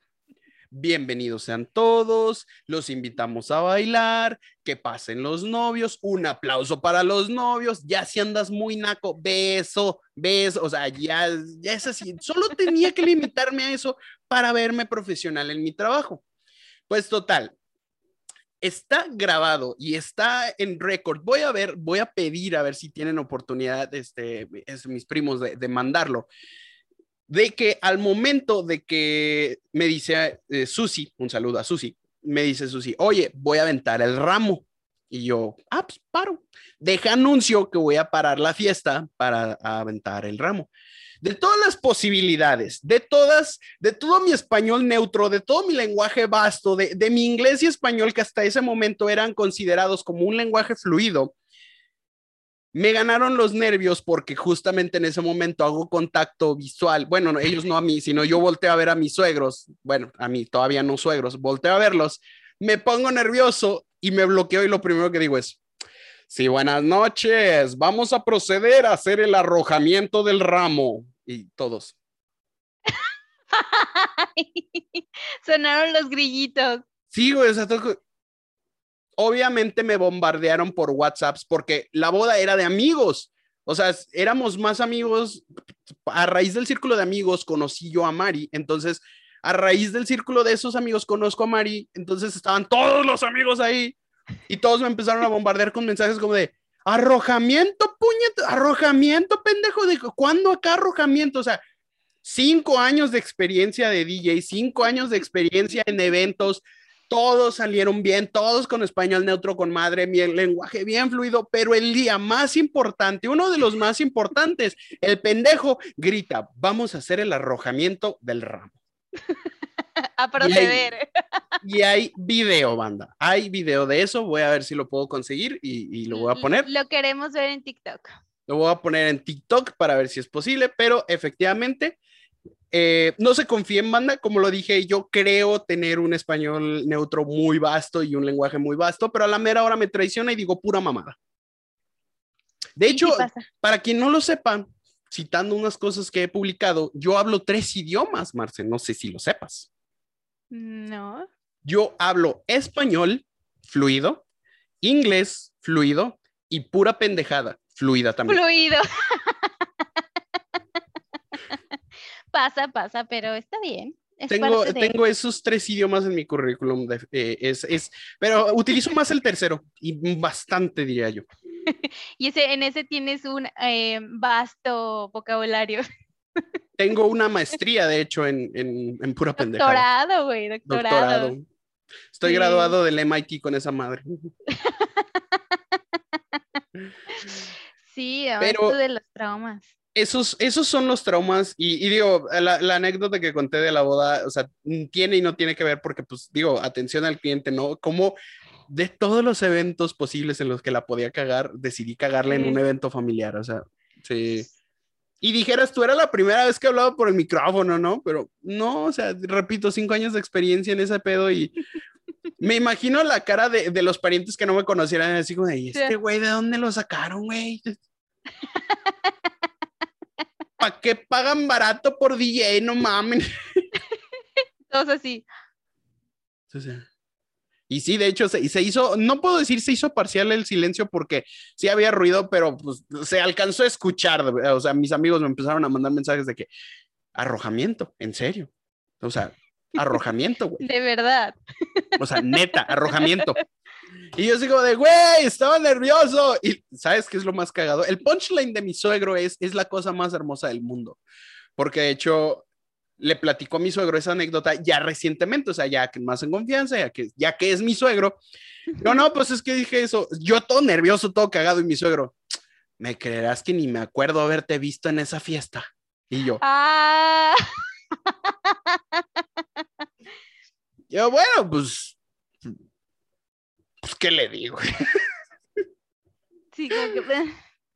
Bienvenidos sean todos, los invitamos a bailar, que pasen los novios, un aplauso para los novios, ya si andas muy naco, beso, beso, o sea, ya, ya es así, solo tenía que limitarme a eso para verme profesional en mi trabajo. Pues total, está grabado y está en récord. Voy a ver, voy a pedir a ver si tienen oportunidad, este, es, mis primos, de, mandarlo. De que al momento de que me dice eh, Susi, un saludo a Susi, me dice Susi, oye, voy a aventar el ramo. Y yo, ah, pues paro. Deja anuncio que voy a parar la fiesta para aventar el ramo de todas las posibilidades, de todas, de todo mi español neutro, de todo mi lenguaje vasto, de, mi inglés y español que hasta ese momento eran considerados como un lenguaje fluido, me ganaron los nervios porque justamente en ese momento hago contacto visual. Bueno, ellos no a mí, sino yo volteo a ver a mis suegros. Bueno, a mí todavía no suegros, volteo a verlos, me pongo nervioso y me bloqueo y lo primero que digo es, sí, buenas noches, vamos a proceder a hacer el arrojamiento del ramo y todos. Sonaron los grillitos. Sí, güey, o sea, obviamente me bombardearon por WhatsApp porque la boda era de amigos. O sea, éramos más amigos. A raíz del círculo de amigos conocí yo a Mari. Entonces, a raíz del círculo de esos amigos conozco a Mari. Entonces estaban todos los amigos ahí y todos me empezaron a bombardear con mensajes como de, Arrojamiento, puñet, arrojamiento, pendejo. De, ¿Cuándo acá arrojamiento? O sea, cinco años de experiencia de DJ, cinco años de experiencia en eventos, todos salieron bien, todos con español neutro, con madre, mi lenguaje bien fluido, pero el día más importante, uno de los más importantes, el pendejo grita, vamos a hacer el arrojamiento del ramo. a proceder. Y hay, video, banda. Hay video de eso. Voy a ver si lo puedo conseguir y, lo voy a poner. Lo queremos ver en TikTok. Lo voy a poner en TikTok para ver si es posible, pero efectivamente, eh, no se confíen, banda. Como lo dije, yo creo tener un español neutro muy vasto y un lenguaje muy vasto, pero a la mera hora me traiciona y digo pura mamada. De hecho, para quien no lo sepa, citando unas cosas que he publicado, yo hablo tres idiomas, Marce, no sé si lo sepas. No. Yo hablo español fluido, inglés fluido y pura pendejada fluida también. Fluido. pasa, pasa, pero está bien. tengo, tengo esos tres idiomas en mi currículum. Eh, es, es, pero utilizo más el tercero y bastante, diría yo. y ese, en ese tienes un eh, vasto vocabulario. Tengo una maestría, de hecho, en, en, pura pendejada. Doctorado, güey, doctorado. Estoy graduado del MIT con esa madre. sí, Pero de los traumas. Esos, esos son los traumas y, digo, la, la, anécdota que conté de la boda, o sea, tiene y no tiene que ver porque, pues, digo, atención al cliente, ¿no? Como de todos los eventos posibles en los que la podía cagar, decidí cagarle en un evento familiar, o sea, sí y dijeras, tú era la primera vez que hablaba por el micrófono, ¿no? Pero no, o sea, repito, cinco años de experiencia en ese pedo y me imagino la cara de, de los parientes que no me conocieran, así como, ¿y este güey de dónde lo sacaron, güey? ¿Para qué pagan barato por DJ? No mamen. Todos así. Sí, sí. Y sí, de hecho, se, se, hizo, no puedo decir se hizo parcial el silencio porque sí había ruido, pero pues se alcanzó a escuchar. O sea, mis amigos me empezaron a mandar mensajes de que arrojamiento, en serio. O sea, arrojamiento, güey. De verdad. O sea, neta, arrojamiento. Y yo sigo de, güey, estaba nervioso. Y ¿sabes qué es lo más cagado? El punchline de mi suegro es, es la cosa más hermosa del mundo. Porque de hecho, le platicó a mi suegro esa anécdota ya recientemente, o sea, ya que más en confianza, ya que, ya que es mi suegro. No, no, pues es que dije eso, yo todo nervioso, todo cagado, y mi suegro, me creerás que ni me acuerdo haberte visto en esa fiesta. Y yo. Ah. Yo, bueno, pues, pues, ¿qué le digo? Sí, como que...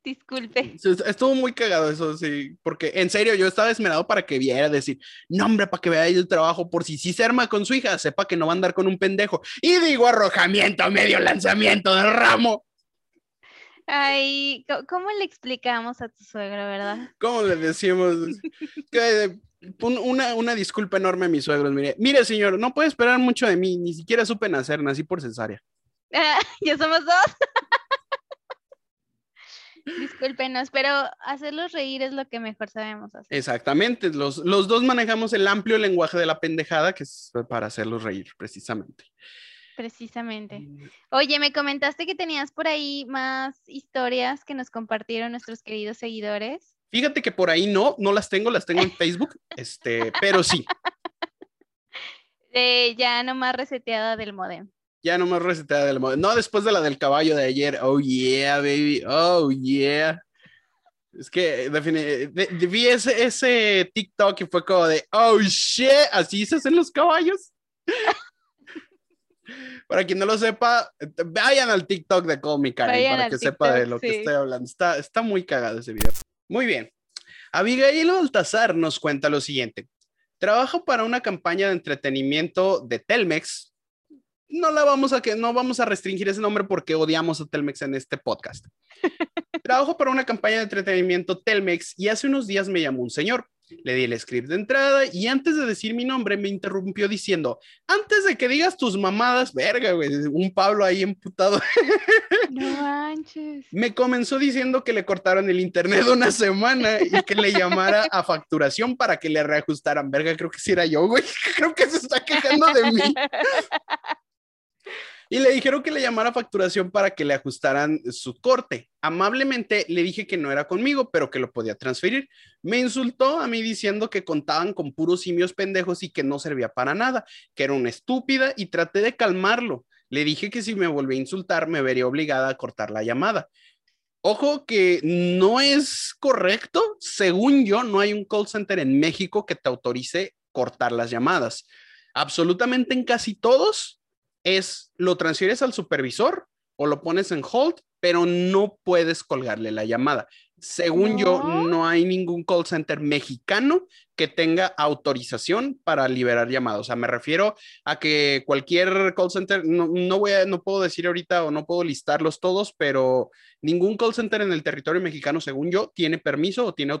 Disculpe. Estuvo muy cagado eso, sí, porque en serio yo estaba esmerado para que viera, decir, no hombre, para que vea el trabajo, por si sí se arma con su hija, sepa que no va a andar con un pendejo. Y digo arrojamiento, medio lanzamiento de ramo. Ay, ¿cómo le explicamos a tu suegro, verdad? ¿Cómo le decimos? una, una disculpa enorme a mis suegros, mire, mire señor, no puede esperar mucho de mí, ni siquiera supe nacer, nací por cesárea. ya somos dos. Discúlpenos, pero hacerlos reír es lo que mejor sabemos hacer. Exactamente, los, los dos manejamos el amplio lenguaje de la pendejada, que es para hacerlos reír, precisamente. Precisamente. Mm. Oye, me comentaste que tenías por ahí más historias que nos compartieron nuestros queridos seguidores. Fíjate que por ahí no, no las tengo, las tengo en Facebook, este, pero sí. Ya nomás reseteada del modem ya no me reseteada del modelo. No después de la del caballo de ayer. Oh yeah, baby. Oh yeah. Es que vi ese, ese TikTok y fue como de, oh shit, así se hacen los caballos. para quien no lo sepa, vayan al TikTok de Me para que sepa de lo que estoy hablando. Está, está muy cagado ese video. Muy bien. Abigail Altazar nos cuenta lo siguiente. Trabajo para una campaña de entretenimiento de Telmex no la vamos a que no vamos a restringir ese nombre porque odiamos a Telmex en este podcast. Trabajo para una campaña de entretenimiento Telmex y hace unos días me llamó un señor. Le di el script de entrada y antes de decir mi nombre me interrumpió diciendo, antes de que digas tus mamadas, verga, güey, un Pablo ahí emputado. No manches. Me comenzó diciendo que le cortaron el internet una semana y que le llamara a facturación para que le reajustaran. Verga, creo que sí era yo, güey. Creo que se está quejando de mí. Y le dijeron que le llamara facturación para que le ajustaran su corte. Amablemente le dije que no era conmigo, pero que lo podía transferir. Me insultó a mí diciendo que contaban con puros simios pendejos y que no servía para nada, que era una estúpida y traté de calmarlo. Le dije que si me volvía a insultar me vería obligada a cortar la llamada. Ojo que no es correcto. Según yo, no hay un call center en México que te autorice cortar las llamadas. Absolutamente en casi todos es lo transfieres al supervisor o lo pones en hold, pero no puedes colgarle la llamada. Según yo, no hay ningún call center mexicano que tenga autorización para liberar llamadas. O sea, me refiero a que cualquier call center, no, no, voy a, no puedo decir ahorita o no puedo listarlos todos, pero ningún call center en el territorio mexicano, según yo, tiene permiso o tiene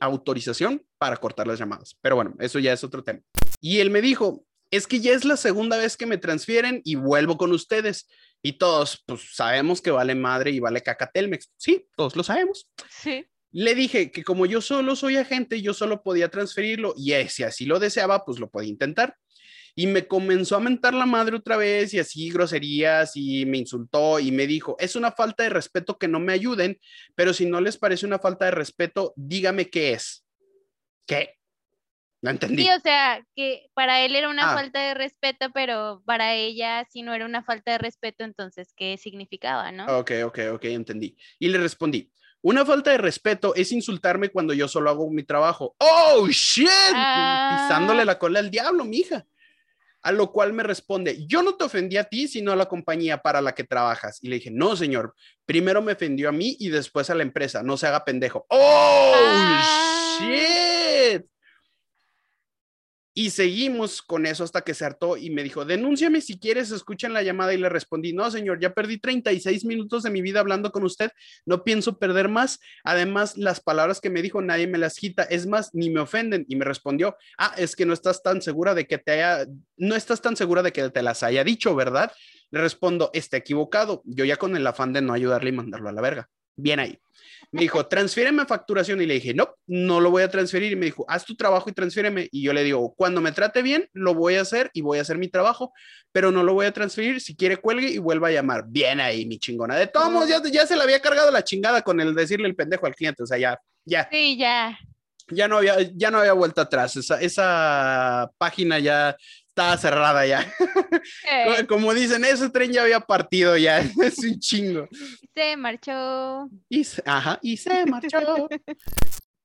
autorización para cortar las llamadas. Pero bueno, eso ya es otro tema. Y él me dijo, es que ya es la segunda vez que me transfieren y vuelvo con ustedes. Y todos, pues sabemos que vale madre y vale caca Telmex. Sí, todos lo sabemos. Sí. Le dije que como yo solo soy agente, yo solo podía transferirlo y si así lo deseaba, pues lo podía intentar. Y me comenzó a mentar la madre otra vez y así groserías y me insultó y me dijo, es una falta de respeto que no me ayuden, pero si no les parece una falta de respeto, dígame qué es. ¿Qué? No entendí. Sí, o sea, que para él era una ah. falta de respeto, pero para ella si no era una falta de respeto, entonces, ¿qué significaba, no? Ok, ok, ok, entendí. Y le respondí, una falta de respeto es insultarme cuando yo solo hago mi trabajo. ¡Oh, shit! Pisándole ah. la cola al diablo, mija. A lo cual me responde, yo no te ofendí a ti, sino a la compañía para la que trabajas. Y le dije, no, señor, primero me ofendió a mí y después a la empresa, no se haga pendejo. ¡Oh, ah. shit! Y seguimos con eso hasta que se hartó y me dijo, denúnciame si quieres, escuchen la llamada y le respondí, no, señor, ya perdí 36 minutos de mi vida hablando con usted, no pienso perder más. Además, las palabras que me dijo nadie me las quita, es más, ni me ofenden. Y me respondió, ah, es que no estás tan segura de que te haya, no estás tan segura de que te las haya dicho, ¿verdad? Le respondo, está equivocado, yo ya con el afán de no ayudarle y mandarlo a la verga. Bien ahí. Me dijo, transfiéreme facturación. Y le dije, no, no lo voy a transferir. Y me dijo, haz tu trabajo y transfiéreme. Y yo le digo, cuando me trate bien, lo voy a hacer y voy a hacer mi trabajo, pero no lo voy a transferir. Si quiere, cuelgue y vuelva a llamar. Bien ahí, mi chingona. De todos modos, ya, ya se le había cargado la chingada con el decirle el pendejo al cliente. O sea, ya, ya. Sí, ya. Ya no había, ya no había vuelta atrás. Esa, esa página ya estaba cerrada ya. Como dicen, ese tren ya había partido ya, es un chingo. Se marchó. Y ajá, y se marchó.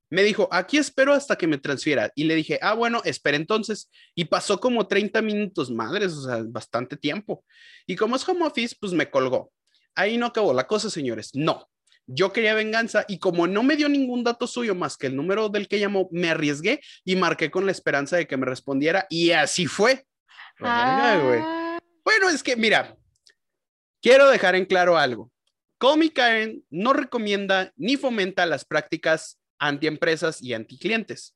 me dijo, aquí espero hasta que me transfiera. Y le dije, ah, bueno, espera entonces. Y pasó como 30 minutos, madres, o sea, bastante tiempo. Y como es home office, pues me colgó. Ahí no acabó la cosa, señores. No, yo quería venganza y como no me dio ningún dato suyo más que el número del que llamó, me arriesgué y marqué con la esperanza de que me respondiera y así fue. Ah. Bueno, es que mira, quiero dejar en claro algo. Call Karen no recomienda ni fomenta las prácticas antiempresas y anticlientes.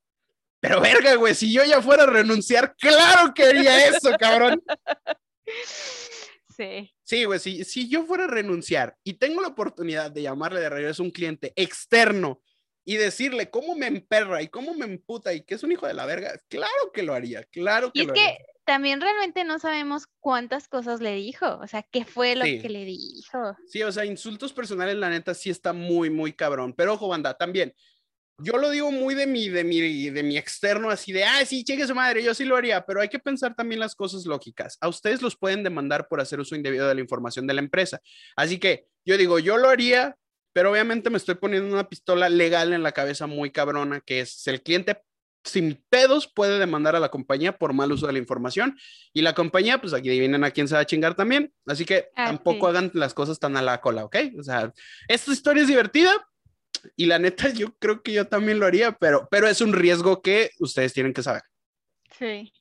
Pero verga, güey, si yo ya fuera a renunciar, claro que haría eso, cabrón. Sí. Sí, güey, si, si yo fuera a renunciar y tengo la oportunidad de llamarle de regreso a un cliente externo y decirle cómo me emperra y cómo me emputa y que es un hijo de la verga, claro que lo haría, claro que y es que también realmente no sabemos cuántas cosas le dijo, o sea, qué fue lo que le dijo. Sí, o sea, insultos personales, la neta, sí está muy, muy cabrón. Pero ojo, banda, también, yo lo digo muy de mi, de mi, de mi externo, así de, ah, sí, cheque su madre, yo sí lo haría, pero hay que pensar también las cosas lógicas. A ustedes los pueden demandar por hacer uso indebido de la información de la empresa. Así que yo digo, yo lo haría, pero obviamente me estoy poniendo una pistola legal en la cabeza muy cabrona, que es el cliente sin pedos puede demandar a la compañía por mal uso de la información y la compañía, pues aquí vienen a quién se va a chingar también. Así que ah, tampoco hagan las cosas tan a la cola, ¿ok? O sea, esta historia es divertida, y la neta, yo creo que yo también lo haría, pero, pero es un riesgo que ustedes tienen que saber. Sí.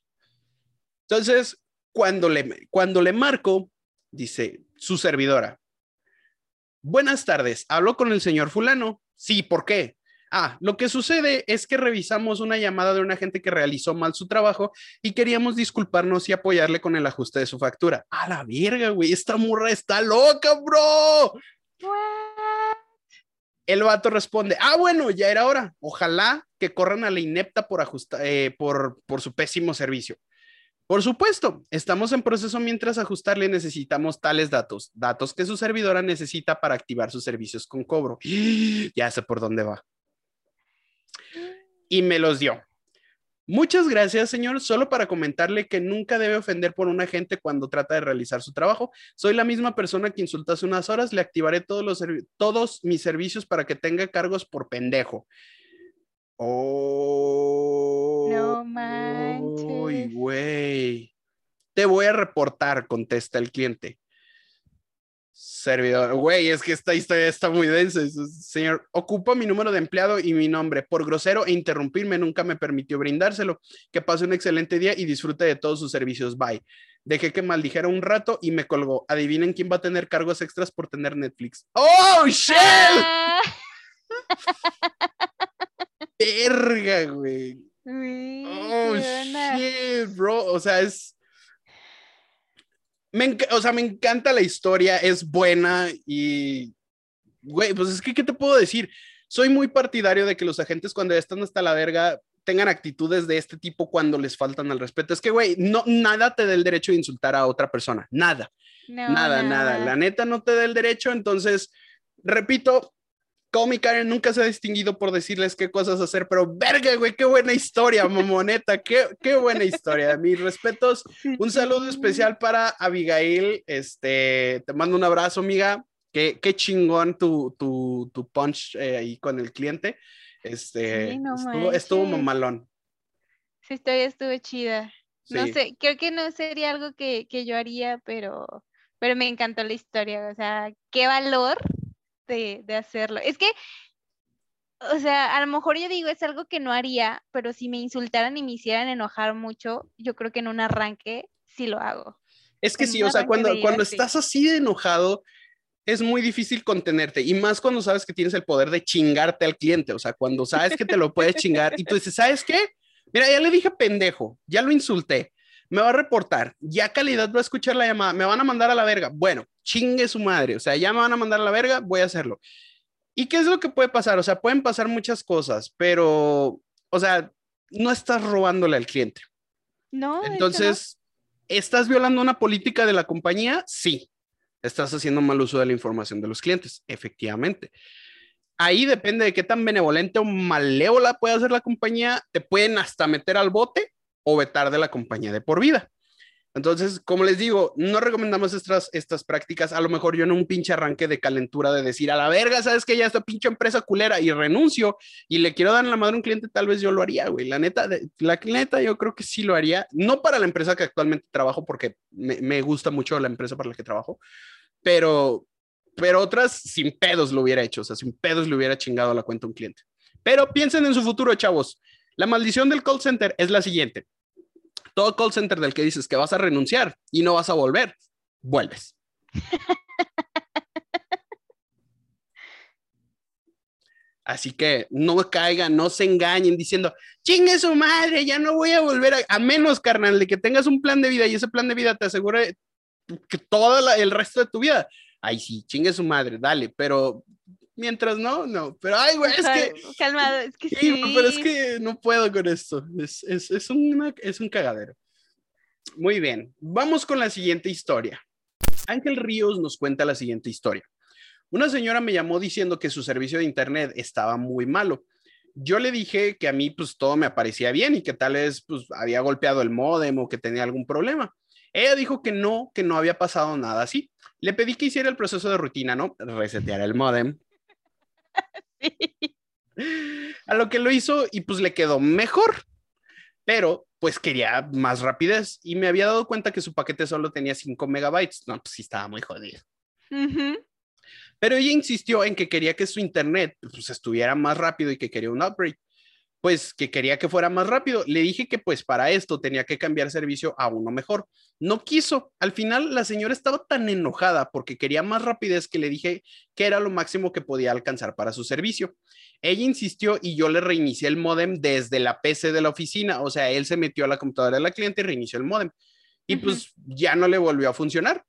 Entonces, cuando le, cuando le marco, dice su servidora, buenas tardes, hablo con el señor fulano. Sí, ¿por qué? Ah, lo que sucede es que revisamos una llamada de una gente que realizó mal su trabajo y queríamos disculparnos y apoyarle con el ajuste de su factura. A la verga, güey, esta murra está loca, bro. El vato responde, ah, bueno, ya era hora. Ojalá que corran a la inepta por, eh, por, por su pésimo servicio. Por supuesto, estamos en proceso mientras ajustarle necesitamos tales datos, datos que su servidora necesita para activar sus servicios con cobro. Ya sé por dónde va. Y me los dio. Muchas gracias, señor. Solo para comentarle que nunca debe ofender por un agente cuando trata de realizar su trabajo. Soy la misma persona que insultó hace unas horas. Le activaré todos, los todos mis servicios para que tenga cargos por pendejo. Oh. No manches. Uy, güey. Te voy a reportar, contesta el cliente. Servidor, güey, es que esta historia está muy densa. Señor, ocupa mi número de empleado y mi nombre. Por grosero e interrumpirme, nunca me permitió brindárselo. Que pase un excelente día y disfrute de todos sus servicios. Bye. Dejé que maldijera un rato y me colgó. Adivinen quién va a tener cargos extras por tener Netflix. ¡Oh, shit! Ah. Verga, güey. Oh, shit, bro. O sea, es me, o sea, me encanta la historia, es buena y, güey, pues es que, ¿qué te puedo decir? Soy muy partidario de que los agentes cuando están hasta la verga tengan actitudes de este tipo cuando les faltan al respeto. Es que, güey, no, nada te da el derecho de insultar a otra persona, nada. nada, nada. La neta no te da el derecho, entonces, repito, Call Karen nunca se ha distinguido por decirles qué cosas hacer, pero verga, güey, qué buena historia, mamoneta, qué, qué buena historia. Mis respetos, un saludo especial para Abigail, este, te mando un abrazo, amiga, qué, qué chingón tu, tu, tu punch eh, ahí con el cliente, este, estuvo, estuvo mamalón. Sí, estuvo, estuvo chida. No sé, creo que no sería algo que, que yo haría, pero, pero me encantó la historia, o sea, qué valor de, hacerlo. Es que, o sea, a lo mejor yo digo, es algo que no haría, pero si me insultaran y me hicieran enojar mucho, yo creo que en un arranque sí lo hago. Es que sí, o sea, cuando, cuando estás así de enojado, es muy difícil contenerte y más cuando sabes que tienes el poder de chingarte al cliente, o sea, cuando sabes que te lo puedes chingar y tú dices, ¿sabes qué? Mira, ya le dije pendejo, ya lo insulté, me va a reportar, ya calidad va a escuchar la llamada, me van a mandar a la verga. Bueno, chingue su madre, o sea, ya me van a mandar a la verga, voy a hacerlo. ¿Y qué es lo que puede pasar? O sea, pueden pasar muchas cosas, pero, o sea, no estás robándole al cliente. No. Entonces, ¿estás violando una política de la compañía? Sí. Estás haciendo mal uso de la información de los clientes, efectivamente. Ahí depende de qué tan benevolente o malévola puede ser la compañía. Te pueden hasta meter al bote o vetar de la compañía de por vida. Entonces, como les digo, no recomendamos estas, estas prácticas. A lo mejor yo en un pinche arranque de calentura de decir a la verga, sabes que ya esta pinche empresa culera y renuncio y le quiero dar la madre a un cliente, tal vez yo lo haría, güey. La neta, la neta, yo creo que sí lo haría. No para la empresa que actualmente trabajo, porque me, me gusta mucho la empresa para la que trabajo, pero, pero otras sin pedos lo hubiera hecho. O sea, sin pedos le hubiera chingado la cuenta a un cliente. Pero piensen en su futuro, chavos. La maldición del call center es la siguiente todo call center del que dices que vas a renunciar y no vas a volver, vuelves. Así que no caigan, no se engañen diciendo, chingue su madre, ya no voy a volver a, menos, carnal, de que tengas un plan de vida y ese plan de vida te asegure que todo el resto de tu vida. Ay, sí, chingue su madre, dale, pero Mientras no, no. Pero, ay, güey, es que. Calmado, es que sí. Pero es que no puedo con esto. Es, es, es, es un cagadero. Muy bien. Vamos con la siguiente historia. Ángel Ríos nos cuenta la siguiente historia. Una señora me llamó diciendo que su servicio de internet estaba muy malo. Yo le dije que a mí, pues todo me aparecía bien y que tal vez, pues había golpeado el modem o que tenía algún problema. Ella dijo que no, que no había pasado nada así. Le pedí que hiciera el proceso de rutina, ¿no? Resetear el modem A lo que lo hizo y pues le quedó mejor. Pero pues quería más rapidez y me había dado cuenta que su paquete solo tenía 5 megabytes. No, pues sí estaba muy jodido. Pero ella insistió en que quería que su internet pues, estuviera más rápido y que quería un upgrade pues que quería que fuera más rápido. Le dije que pues para esto tenía que cambiar servicio a uno mejor. No quiso. Al final la señora estaba tan enojada porque quería más rapidez que le dije que era lo máximo que podía alcanzar para su servicio. Ella insistió y yo le reinicié el modem desde la PC de la oficina. O sea, él se metió a la computadora de la cliente y reinició el modem. Y pues ya no le volvió a funcionar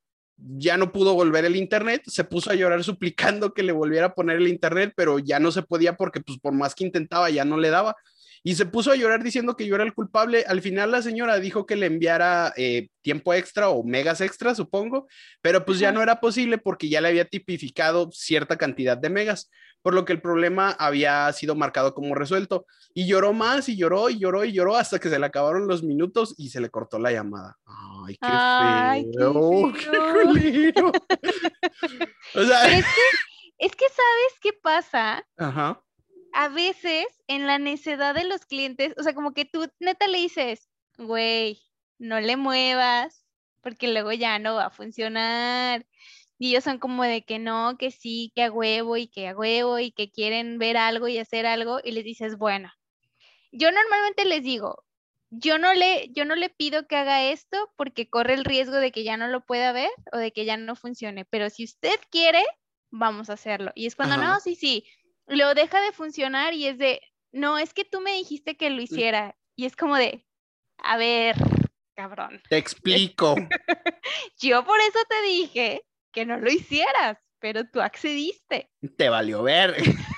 ya no pudo volver el internet, se puso a llorar suplicando que le volviera a poner el internet, pero ya no se podía porque pues por más que intentaba ya no le daba. Y se puso a llorar diciendo que yo era el culpable. Al final la señora dijo que le enviara eh, tiempo extra o megas extra, supongo, pero pues ya no era posible porque ya le había tipificado cierta cantidad de megas, por lo que el problema había sido marcado como resuelto. Y lloró más y lloró y lloró y lloró hasta que se le acabaron los minutos y se le cortó la llamada. Ay, qué Ay, feo. Qué, feo. o sea, es que, es que sabes qué pasa. Ajá a veces en la necedad de los clientes, o sea, como que tú neta le dices, güey, no le muevas, porque luego ya no va a funcionar. Y ellos son como de que no, que sí, que a huevo y que a huevo y que quieren ver algo y hacer algo y les dices, bueno, yo normalmente les digo, yo no le, yo no le pido que haga esto porque corre el riesgo de que ya no lo pueda ver o de que ya no funcione, pero si usted quiere, vamos a hacerlo. Y es cuando, no, sí, sí, lo deja de funcionar y es de, no, es que tú me dijiste que lo hiciera. Y es como de, a ver, cabrón. Te explico. Yo por eso te dije que no lo hicieras, pero tú accediste. Te valió ver.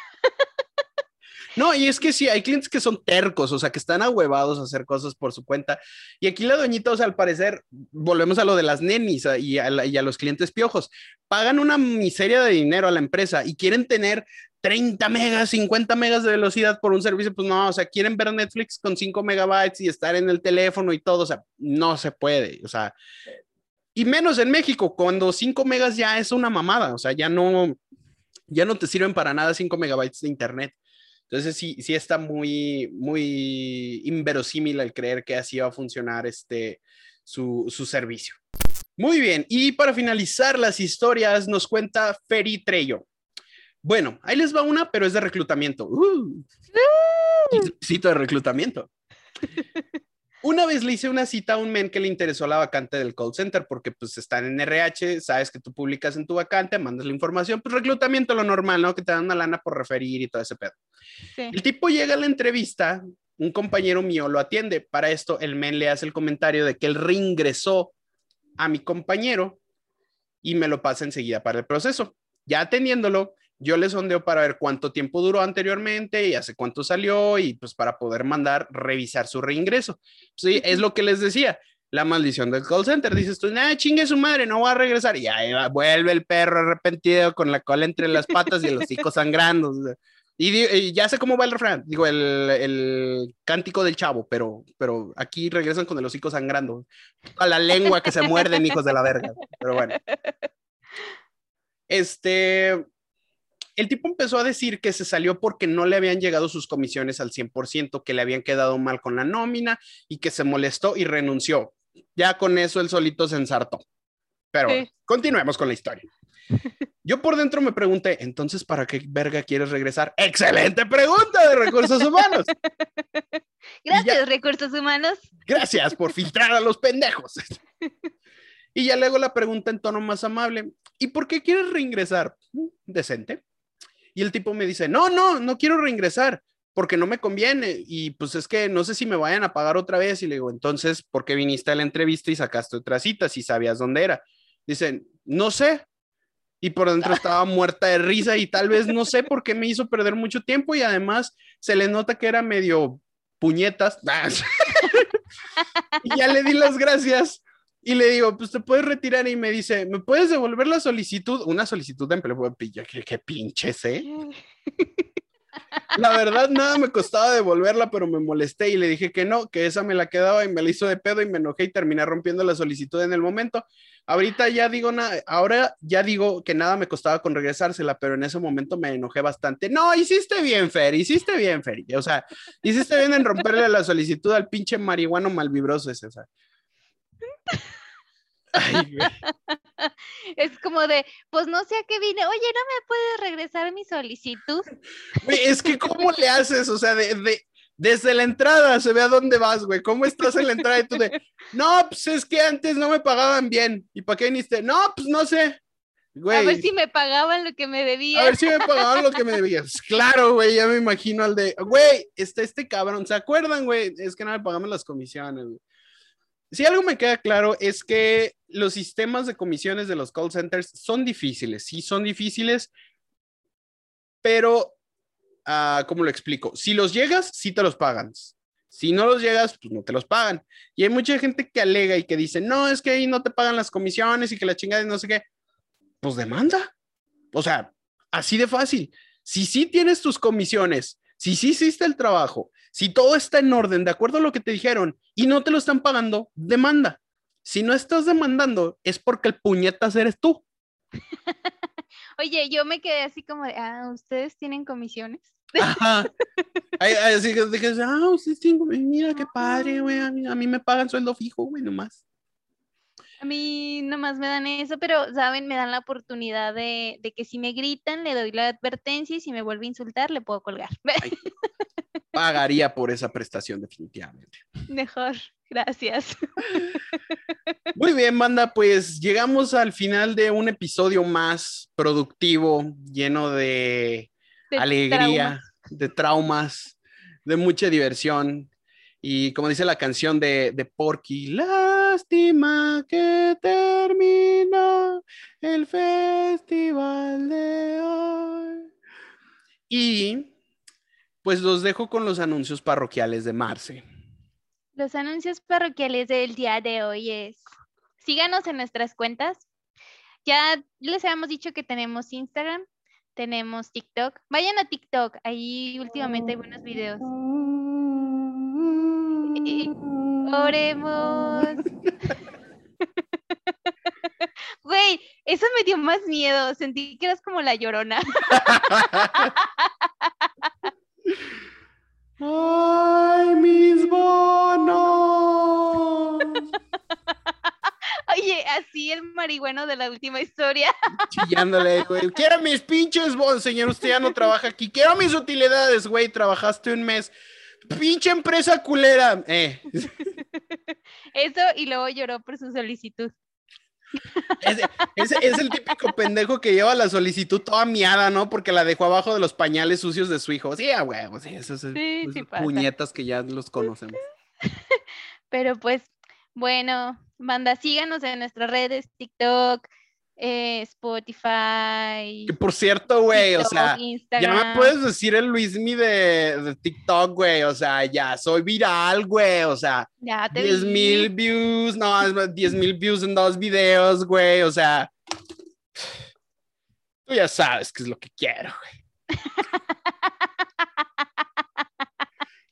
No, y es que sí, hay clientes que son tercos, o sea, que están ahuevados a hacer cosas por su cuenta. Y aquí la doñita, o sea, al parecer, volvemos a lo de las nenis y a, y a los clientes piojos, pagan una miseria de dinero a la empresa y quieren tener 30 megas, 50 megas de velocidad por un servicio, pues no, o sea, quieren ver Netflix con 5 megabytes y estar en el teléfono y todo, o sea, no se puede, o sea, y menos en México, cuando 5 megas ya es una mamada, o sea, ya no, ya no te sirven para nada 5 megabytes de internet. Entonces sí, sí está muy, muy inverosímil el creer que así va a funcionar este, su, su servicio. Muy bien, y para finalizar las historias nos cuenta Feri Trello. Bueno, ahí les va una, pero es de reclutamiento. Uh, cito de reclutamiento. Una vez le hice una cita a un men que le interesó la vacante del call center porque pues están en RH, sabes que tú publicas en tu vacante, mandas la información, pues reclutamiento lo normal, ¿no? Que te dan una lana por referir y todo ese pedo. El tipo llega a la entrevista, un compañero mío lo atiende. Para esto el men le hace el comentario de que él reingresó a mi compañero y me lo pasa enseguida para el proceso. Ya atendiéndolo, yo le sondeo para ver cuánto tiempo duró anteriormente y hace cuánto salió y pues para poder mandar revisar su reingreso. Sí, es lo que les decía, la maldición del call center. Dices tú, nada, chingue su madre, no va a regresar. Y ahí vuelve el perro arrepentido con la cola entre las patas y el hocico sangrando. Y, ya sé cómo va el refrán, digo, el, el, cántico del chavo, pero, pero aquí regresan con el hocico sangrando. A la lengua que se muerden, hijos de la verga. Pero bueno. Este, el tipo empezó a decir que se salió porque no le habían llegado sus comisiones al 100%, que le habían quedado mal con la nómina y que se molestó y renunció. Ya con eso el solito se ensartó. Pero continuemos con la historia. Yo por dentro me pregunté, entonces, ¿para qué verga quieres regresar? Excelente pregunta de recursos humanos. Gracias, recursos humanos. Gracias por filtrar a los pendejos. y ya luego la pregunta en tono más amable, ¿y por qué quieres reingresar? Mm, decente. Y el tipo me dice, no, no, no quiero reingresar porque no me conviene y pues es que no sé si me vayan a pagar otra vez y le digo, entonces, ¿por qué viniste a la entrevista y sacaste otra cita si sabías dónde era? Dicen, no sé. Y por dentro estaba muerta de risa y tal vez no sé por qué me hizo perder mucho tiempo y además se le nota que era medio puñetas. y ya le di las gracias y le digo, pues te puedes retirar y me dice, ¿me puedes devolver la solicitud? Una solicitud de empleo. ¿Qué, qué pinches, eh? La verdad, nada me costaba devolverla, pero me molesté y le dije que no, que esa me la quedaba y me la hizo de pedo y me enojé y terminé rompiendo la solicitud en el momento. Ahorita ya digo nada, ahora ya digo que nada me costaba con regresársela, pero en ese momento me enojé bastante. No, hiciste bien, Fer, hiciste bien, Fer. O sea, hiciste bien en romperle la solicitud al pinche marihuano malvibroso ese. O sea, es como de, pues no sé a qué vine. Oye, ¿no me puedes regresar mi solicitud? es que, ¿cómo le haces? O sea, de, desde la entrada se ve a dónde vas, güey. ¿Cómo estás en la entrada? Y tú de, no, pues es que antes no me pagaban bien. ¿Y para qué viniste? No, pues no sé. A ver si me pagaban lo que me debían. A ver si me pagaban lo que me debían. Claro, güey, ya me imagino al de, güey, está este cabrón. ¿Se acuerdan, güey? Es que no me pagamos las comisiones, güey si algo me queda claro es que los sistemas de comisiones de los call centers son difíciles, sí son difíciles, pero uh, ¿cómo lo explico? Si los llegas, sí te los pagan. Si no los llegas, pues no te los pagan. Y hay mucha gente que alega y que dice, no, es que ahí no te pagan las comisiones y que la chingada y no sé qué. Pues demanda. O sea, así de fácil. Si sí tienes tus comisiones, si sí hiciste el trabajo, si todo está en orden, de acuerdo a lo que te dijeron, y no te lo están pagando, demanda. Si no estás demandando, es porque el puñetas eres tú. Oye, yo me quedé así como de, ah, ¿ustedes tienen comisiones? Ajá. Así que dije, ah, ustedes tienen mira qué padre, güey, a mí, me pagan sueldo fijo, güey, nomás. A mí nomás me dan eso, pero, ¿saben? Me dan la oportunidad de, que si me gritan, le doy la advertencia y si me vuelve a insultar, le puedo colgar. pagaría por esa prestación definitivamente. Mejor, gracias. Muy bien, banda, pues llegamos al final de un episodio más productivo, lleno de, alegría, de traumas, de mucha diversión. Y como dice la canción de, de Porky, lástima que termina el festival de hoy. Y pues los dejo con los anuncios parroquiales de Marce. Los anuncios parroquiales del día de hoy es, síganos en nuestras cuentas. Ya les habíamos dicho que tenemos Instagram, tenemos TikTok. Vayan a TikTok, ahí últimamente hay buenos videos. oremos. Güey, eso me dio más miedo. Sentí que eras como la llorona. ¡Ay, mis bonos! Oye, así el marihuano de la última historia. Chillándole, güey. Quiero mis pinches bonos, señor. Usted ya no trabaja aquí. Quiero mis utilidades, güey. Trabajaste un mes. Pinche empresa culera. Eh. Eso y luego lloró por su solicitud. Es, el típico pendejo que lleva la solicitud toda miada, ¿no? Porque la dejó abajo de los pañales sucios de su hijo. Sí, a huevo, sí, esos, puñetas que ya los conocemos. Pero pues, bueno, manda, síganos en nuestras redes, TikTok, eh, Spotify. Que por cierto, güey, o sea, ya me puedes decir el Luismi de, de TikTok, güey, o sea, ya soy viral, güey, o sea, ya 10 mil views, no, 10 mil views en dos videos, güey, o sea, tú ya sabes qué es lo que quiero, güey.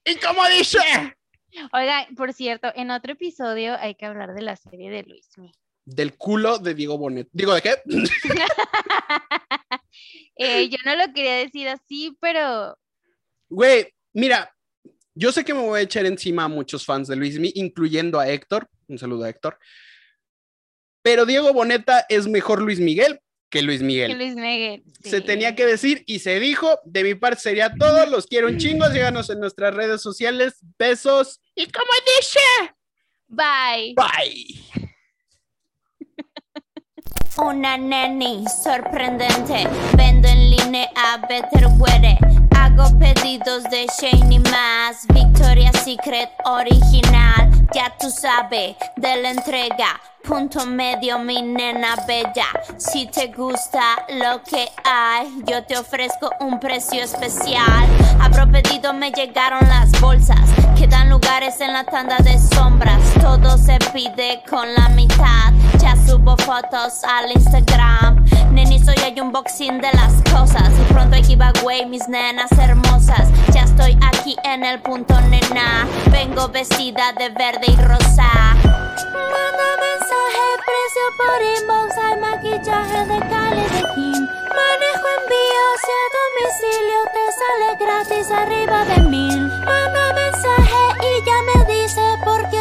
¿Y cómo dice? Oiga, por cierto, en otro episodio hay que hablar de la serie de Luismi del culo de Diego Bonet. ¿Digo de qué? Eh, yo no lo quería decir así, pero. Güey, mira, yo sé que me voy a echar encima a muchos fans de Luismi, incluyendo a Héctor. Un saludo a Héctor. Pero Diego Boneta es mejor Luis Miguel que Luis Miguel. Que Luis Miguel. Se tenía que decir y se dijo. De mi parte sería todo. Los quiero un chingo. Síganos en nuestras redes sociales. Besos. Y como dice. Bye. Bye. Una neni sorprendente, vendo en línea Better Wear. Hago pedidos de Shane y más, Victoria's Secret original, ya tú sabes de la entrega. Punto medio, mi nena bella. Si te gusta lo que hay, yo te ofrezco un precio especial. Abro pedido, me llegaron las bolsas. Quedan lugares en la tanda de sombras. Todo se pide con la mitad. Subo fotos al Instagram. Nenizo y hay unboxing de las cosas. Y pronto hay giveaway, mis nenas hermosas. Ya estoy aquí en el punto, nena. Vengo vestida de verde y rosa. Manda mensaje, precio por inbox. Hay maquillaje de Cali Kim. Manejo envíos y a domicilio te sale gratis arriba de mil. Manda mensaje y ya me dice por qué